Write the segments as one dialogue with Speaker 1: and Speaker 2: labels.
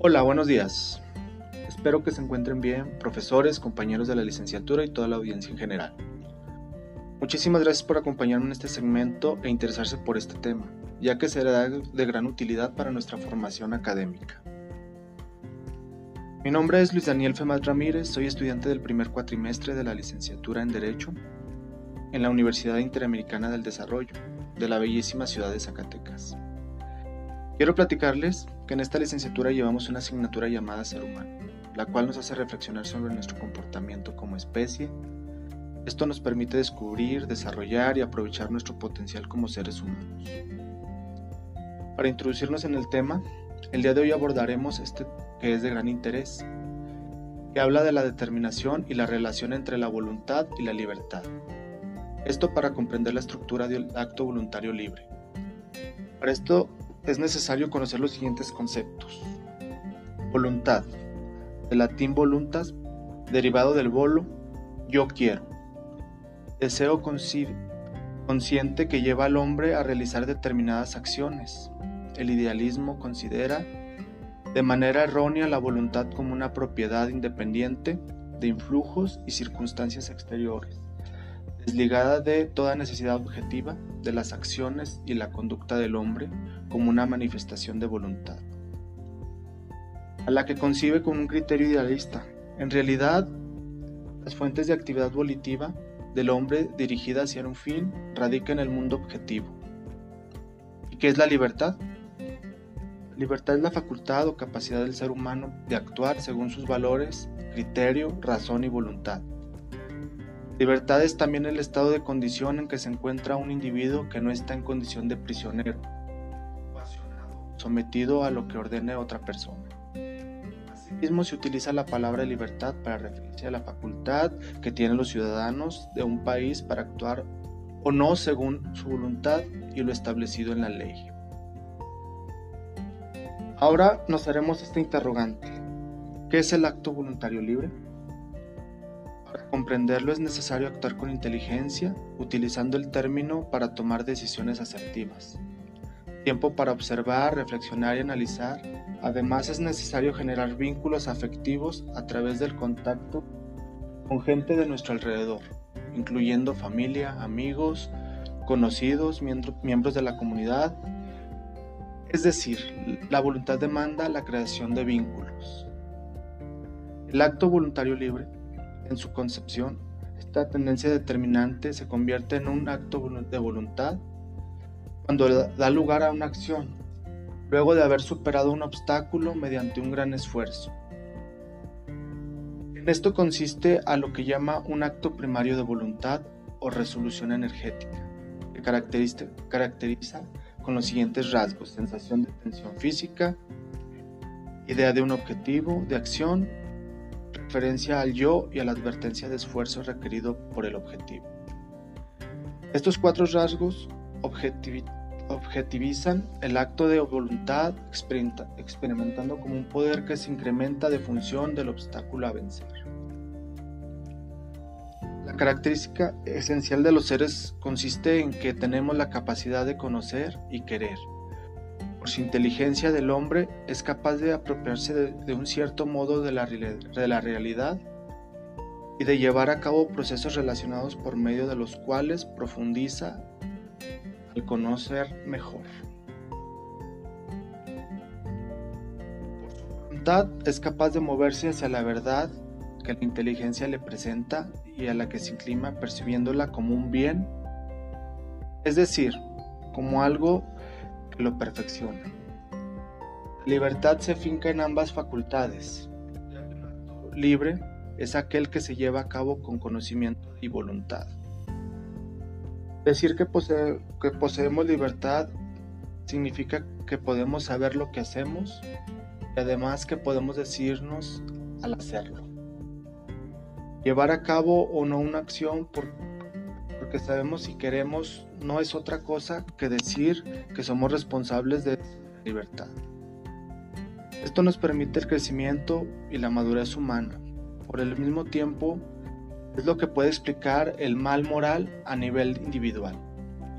Speaker 1: Hola, buenos días. Espero que se encuentren bien, profesores, compañeros de la licenciatura y toda la audiencia en general. Muchísimas gracias por acompañarme en este segmento e interesarse por este tema, ya que será de gran utilidad para nuestra formación académica. Mi nombre es Luis Daniel Femat Ramírez, soy estudiante del primer cuatrimestre de la licenciatura en Derecho en la Universidad Interamericana del Desarrollo, de la bellísima ciudad de Zacatecas. Quiero platicarles que en esta licenciatura llevamos una asignatura llamada Ser Humano, la cual nos hace reflexionar sobre nuestro comportamiento como especie. Esto nos permite descubrir, desarrollar y aprovechar nuestro potencial como seres humanos. Para introducirnos en el tema, el día de hoy abordaremos este que es de gran interés, que habla de la determinación y la relación entre la voluntad y la libertad. Esto para comprender la estructura del acto voluntario libre. Para esto es necesario conocer los siguientes conceptos. Voluntad, del latín voluntas, derivado del volo, yo quiero. Deseo consciente que lleva al hombre a realizar determinadas acciones. El idealismo considera de manera errónea la voluntad como una propiedad independiente de influjos y circunstancias exteriores, desligada de toda necesidad objetiva de las acciones y la conducta del hombre como una manifestación de voluntad, a la que concibe con un criterio idealista. En realidad, las fuentes de actividad volitiva del hombre dirigida hacia un fin radica en el mundo objetivo. ¿Y qué es la libertad? Libertad es la facultad o capacidad del ser humano de actuar según sus valores, criterio, razón y voluntad Libertad es también el estado de condición en que se encuentra un individuo que no está en condición de prisionero, sometido a lo que ordene otra persona. Asimismo se utiliza la palabra libertad para referirse a la facultad que tienen los ciudadanos de un país para actuar o no según su voluntad y lo establecido en la ley. Ahora nos haremos este interrogante. ¿Qué es el acto voluntario libre? Para comprenderlo es necesario actuar con inteligencia, utilizando el término para tomar decisiones asertivas. Tiempo para observar, reflexionar y analizar. Además es necesario generar vínculos afectivos a través del contacto con gente de nuestro alrededor, incluyendo familia, amigos, conocidos, miembros de la comunidad. Es decir, la voluntad demanda la creación de vínculos. El acto voluntario libre en su concepción, esta tendencia determinante se convierte en un acto de voluntad cuando da lugar a una acción, luego de haber superado un obstáculo mediante un gran esfuerzo. En esto consiste a lo que llama un acto primario de voluntad o resolución energética, que caracteriza, caracteriza con los siguientes rasgos, sensación de tensión física, idea de un objetivo, de acción referencia al yo y a la advertencia de esfuerzo requerido por el objetivo. Estos cuatro rasgos objetivizan el acto de voluntad experimentando como un poder que se incrementa de función del obstáculo a vencer. La característica esencial de los seres consiste en que tenemos la capacidad de conocer y querer su inteligencia del hombre, es capaz de apropiarse de, un cierto modo de la, de la realidad y de llevar a cabo procesos relacionados por medio de los cuales profundiza al conocer mejor. Por su voluntad es capaz de moverse hacia la verdad que la inteligencia le presenta y a la que se inclina percibiéndola como un bien, es decir, como algo lo perfecciona. Libertad se finca en ambas facultades. Libre es aquel que se lleva a cabo con conocimiento y voluntad. Decir que, que poseemos libertad significa que podemos saber lo que hacemos y además que podemos decirnos al hacerlo. Llevar a cabo o no una acción por, porque sabemos si queremos no es otra cosa que decir que somos responsables de libertad. Esto nos permite el crecimiento y la madurez humana. Por el mismo tiempo, es lo que puede explicar el mal moral a nivel individual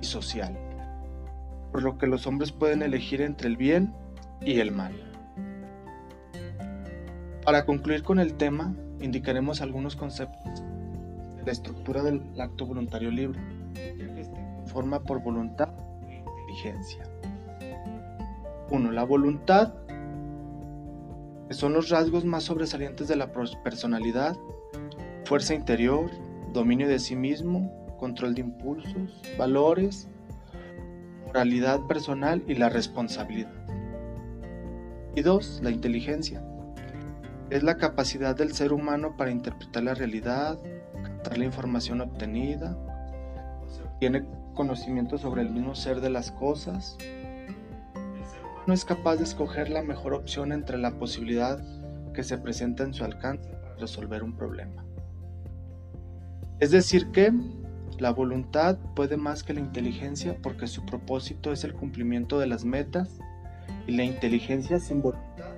Speaker 1: y social, por lo que los hombres pueden elegir entre el bien y el mal. Para concluir con el tema, indicaremos algunos conceptos la estructura del acto voluntario libre, forma por voluntad e inteligencia. 1. La voluntad, que son los rasgos más sobresalientes de la personalidad, fuerza interior, dominio de sí mismo, control de impulsos, valores, moralidad personal y la responsabilidad. Y 2. La inteligencia. Es la capacidad del ser humano para interpretar la realidad, la información obtenida, tiene conocimiento sobre el mismo ser de las cosas, no es capaz de escoger la mejor opción entre la posibilidad que se presenta en su alcance para resolver un problema. Es decir que la voluntad puede más que la inteligencia porque su propósito es el cumplimiento de las metas y la inteligencia sin voluntad